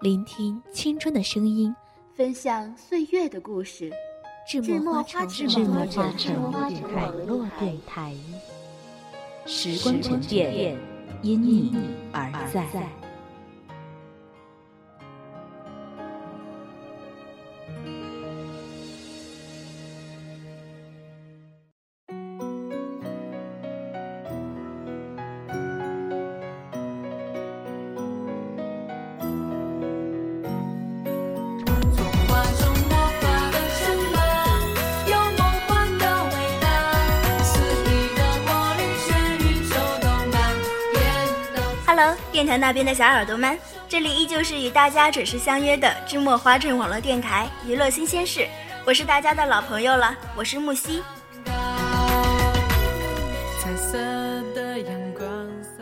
聆听青春的声音，分享岁月的故事。智墨花城。网络电台，时光沉淀，因你而在。电台那边的小耳朵们，这里依旧是与大家准时相约的芝墨花镇网络电台娱乐新鲜事，我是大家的老朋友了，我是木西。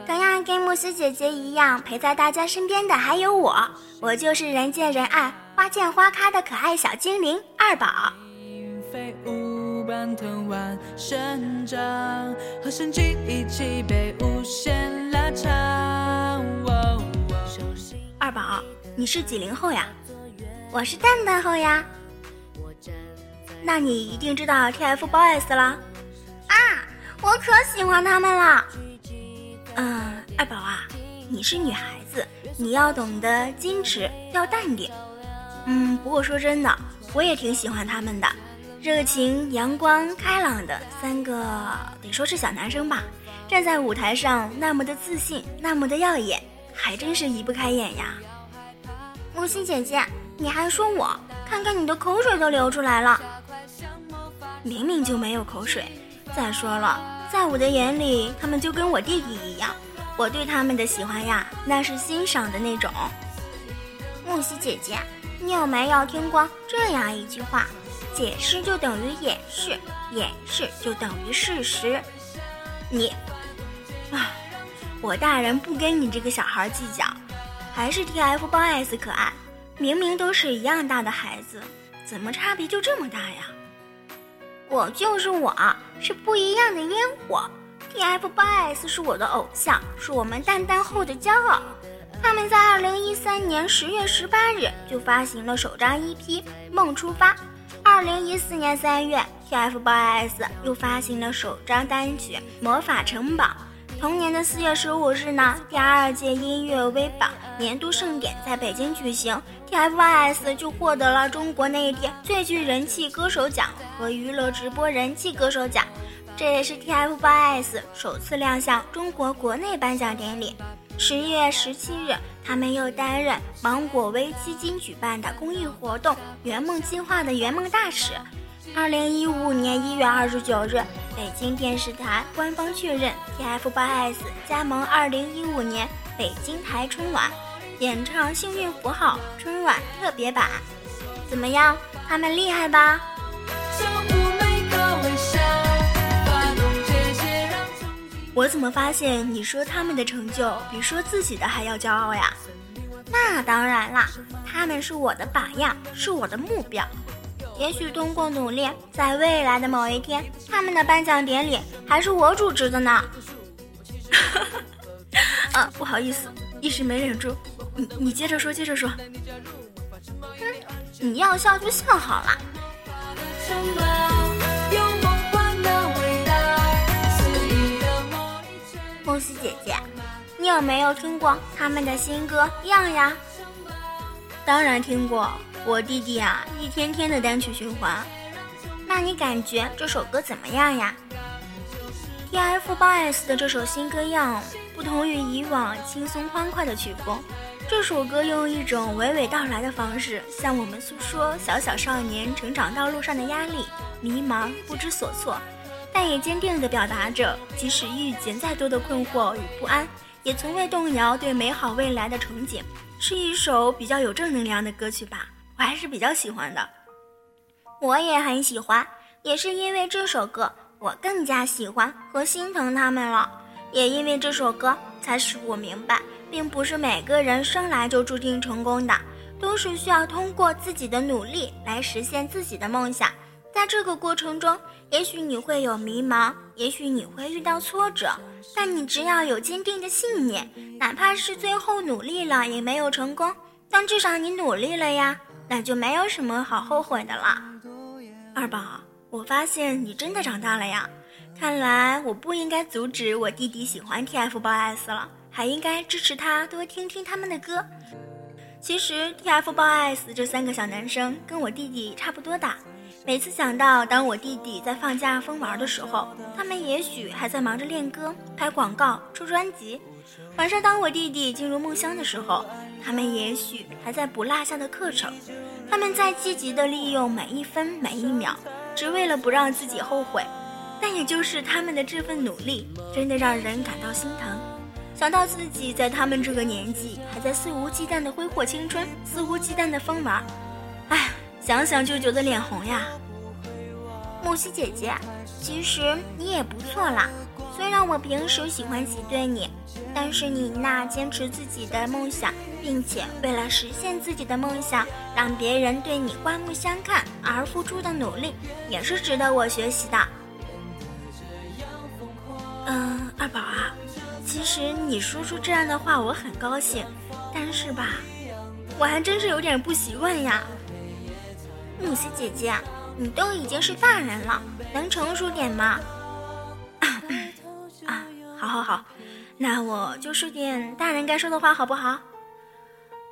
同样跟木西姐姐一样陪在大家身边的还有我，我就是人见人爱、花见花开的可爱小精灵二宝。二你是几零后呀？我是蛋蛋后呀。那你一定知道 TFBOYS 了啊！我可喜欢他们了。嗯，二宝啊，你是女孩子，你要懂得矜持，要淡定。嗯，不过说真的，我也挺喜欢他们的，热情、阳光、开朗的三个，得说是小男生吧。站在舞台上那么的自信，那么的耀眼。还真是移不开眼呀，木心姐姐，你还说我？看看你的口水都流出来了，明明就没有口水。再说了，在我的眼里，他们就跟我弟弟一样，我对他们的喜欢呀，那是欣赏的那种。木西姐姐，你有没有听过这样一句话？解释就等于掩饰，掩饰就等于事实。你，啊。我大人不跟你这个小孩计较，还是 TFBOYS 可爱。明明都是一样大的孩子，怎么差别就这么大呀？我就是我，是不一样的烟火。TFBOYS 是我的偶像，是我们蛋蛋后的骄傲。他们在二零一三年十月十八日就发行了首张 EP《梦出发》，二零一四年三月，TFBOYS 又发行了首张单曲《魔法城堡》。同年的四月十五日呢，第二届音乐微榜年度盛典在北京举行，TFBOYS 就获得了中国内地最具人气歌手奖和娱乐直播人气歌手奖，这也是 TFBOYS 首次亮相中国国内颁奖典礼。十月十七日，他们又担任芒果微基金举办的公益活动“圆梦计划”的圆梦大使。二零一五年一月二十九日，北京电视台官方确认 TFBOYS 加盟二零一五年北京台春晚，演唱《幸运符号》春晚特别版。怎么样，他们厉害吧？我怎么发现你说他们的成就比说自己的还要骄傲呀？那当然啦，他们是我的榜样，是我的目标。也许通过努力，在未来的某一天，他们的颁奖典礼还是我主持的呢。啊，不好意思，一时没忍住。你你接着说，接着说。哼，你要笑就笑好了。梦溪姐姐，你有没有听过他们的新歌《样》呀？当然听过。我弟弟啊，一天天的单曲循环。那你感觉这首歌怎么样呀？TFBOYS 的这首新歌样不同于以往轻松欢快的曲风，这首歌用一种娓娓道来的方式向我们诉说小小少年成长道路上的压力、迷茫、不知所措，但也坚定地表达着，即使遇见再多的困惑与不安。也从未动摇对美好未来的憧憬，是一首比较有正能量的歌曲吧，我还是比较喜欢的。我也很喜欢，也是因为这首歌，我更加喜欢和心疼他们了。也因为这首歌，才使我明白，并不是每个人生来就注定成功的，都是需要通过自己的努力来实现自己的梦想。在这个过程中，也许你会有迷茫，也许你会遇到挫折，但你只要有坚定的信念，哪怕是最后努力了也没有成功，但至少你努力了呀，那就没有什么好后悔的了。二宝，我发现你真的长大了呀，看来我不应该阻止我弟弟喜欢 TFBOYS 了，还应该支持他多听听他们的歌。其实 TFBOYS 这三个小男生跟我弟弟差不多大。每次想到当我弟弟在放假疯玩的时候，他们也许还在忙着练歌、拍广告、出专辑；晚上当我弟弟进入梦乡的时候，他们也许还在补落下的课程。他们在积极地利用每一分每一秒，只为了不让自己后悔。但也就是他们的这份努力，真的让人感到心疼。想到自己在他们这个年纪，还在肆无忌惮的挥霍青春，肆无忌惮的疯玩，唉。想想就觉得脸红呀，木西姐姐，其实你也不错啦。虽然我平时喜欢挤兑你，但是你那坚持自己的梦想，并且为了实现自己的梦想，让别人对你刮目相看而付出的努力，也是值得我学习的。嗯，其实你说出这样的话，我很高兴，但是吧，我还真是有点不习惯呀。木西姐姐，你都已经是大人了，能成熟点吗？啊，好好好，那我就说点大人该说的话，好不好？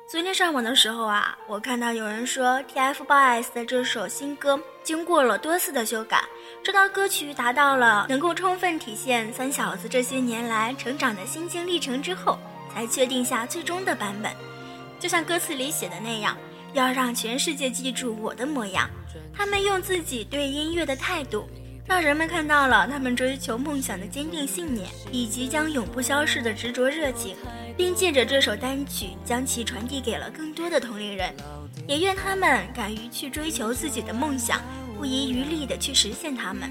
昨天上网的时候啊，我看到有人说 TFBOYS 的这首新歌经过了多次的修改，直到歌曲达到了能够充分体现三小子这些年来成长的心经历程之后，才确定下最终的版本。就像歌词里写的那样。要让全世界记住我的模样，他们用自己对音乐的态度，让人们看到了他们追求梦想的坚定信念，以及将永不消逝的执着热情，并借着这首单曲将其传递给了更多的同龄人。也愿他们敢于去追求自己的梦想，不遗余力的去实现他们。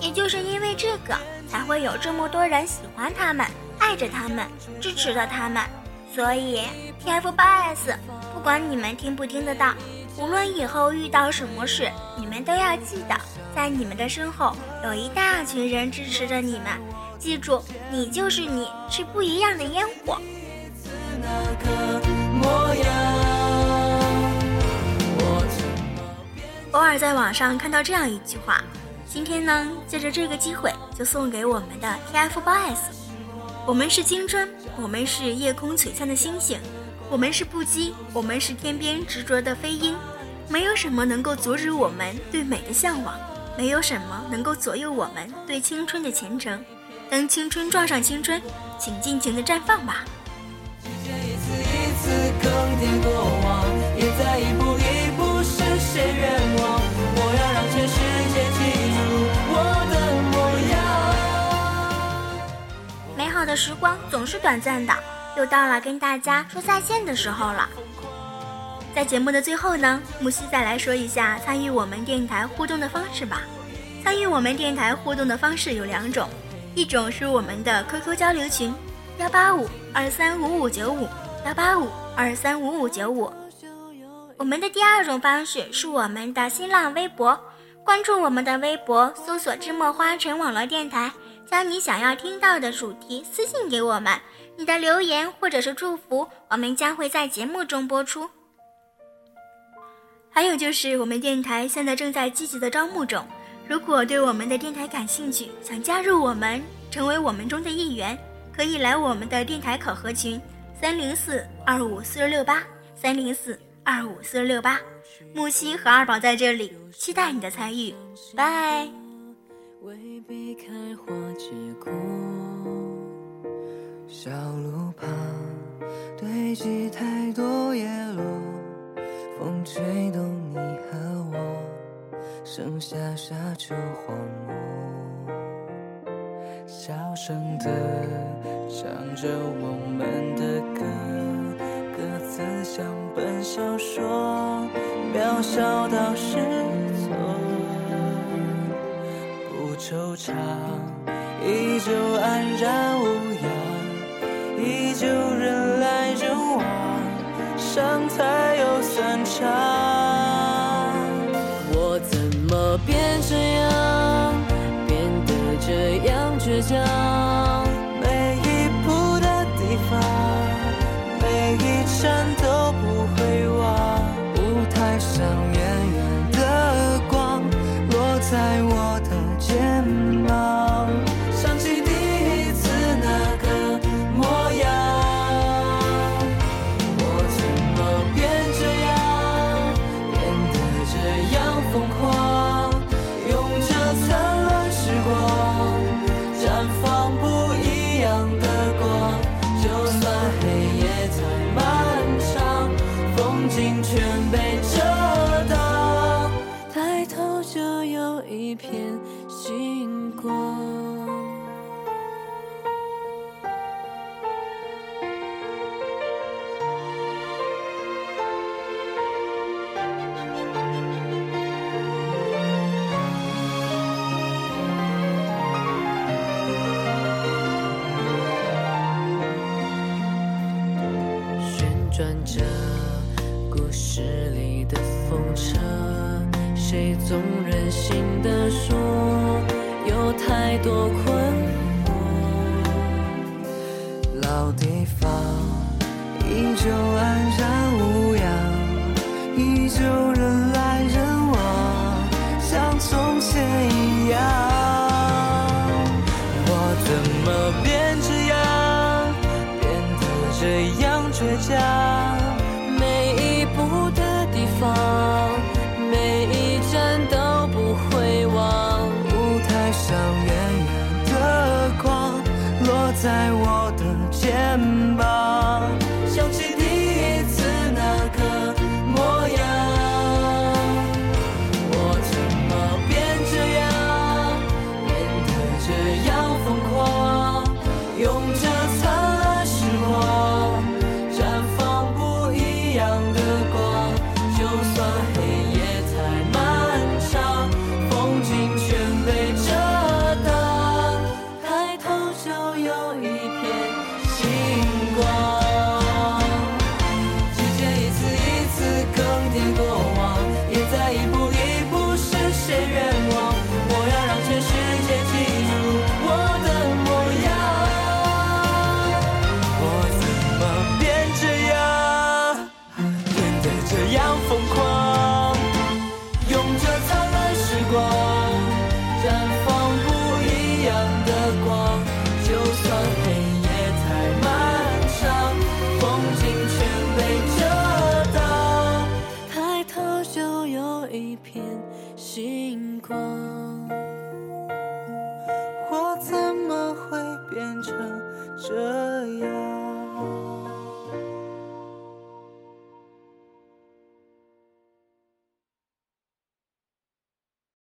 也就是因为这个。才会有这么多人喜欢他们，爱着他们，支持着他们。所以，TFBOYS，不管你们听不听得到，无论以后遇到什么事，你们都要记得，在你们的身后有一大群人支持着你们。记住，你就是你，是不一样的烟火。偶尔在网上看到这样一句话。今天呢，借着这个机会，就送给我们的 TFBOYS。我们是青春，我们是夜空璀璨的星星，我们是不羁，我们是天边执着的飞鹰。没有什么能够阻止我们对美的向往，没有什么能够左右我们对青春的虔诚。当青春撞上青春，请尽情的绽放吧。时间一次一次更迭过的时光总是短暂的，又到了跟大家说再见的时候了。在节目的最后呢，木西再来说一下参与我们电台互动的方式吧。参与我们电台互动的方式有两种，一种是我们的 QQ 交流群幺八五二三五五九五幺八五二三五五九五。我们的第二种方式是我们的新浪微博，关注我们的微博，搜索“芝墨花城网络电台”。将你想要听到的主题私信给我们，你的留言或者是祝福，我们将会在节目中播出。还有就是，我们电台现在正在积极的招募中，如果对我们的电台感兴趣，想加入我们，成为我们中的一员，可以来我们的电台考核群：三零四二五四六六八三零四二五四六八。木西和二宝在这里，期待你的参与，拜。未必开花结果，小路旁堆积太多叶落，风吹动你和我。剩下沙丘荒漠，小声的唱着我们的歌，歌词像本小说，渺小到失惆怅，依旧安然无恙，依旧人来人往，伤才有散场。我怎么变这样，变得这样倔强。每一步的地方，每一站都不会忘。舞台上远远的光，落在心全被遮挡抬头就有一片星光旋转着故事里的风车，谁总任性的说，有太多困惑。老地方依旧安然无恙，依旧人来人往，像从前一样。我怎么变这样，变得这样？倔强，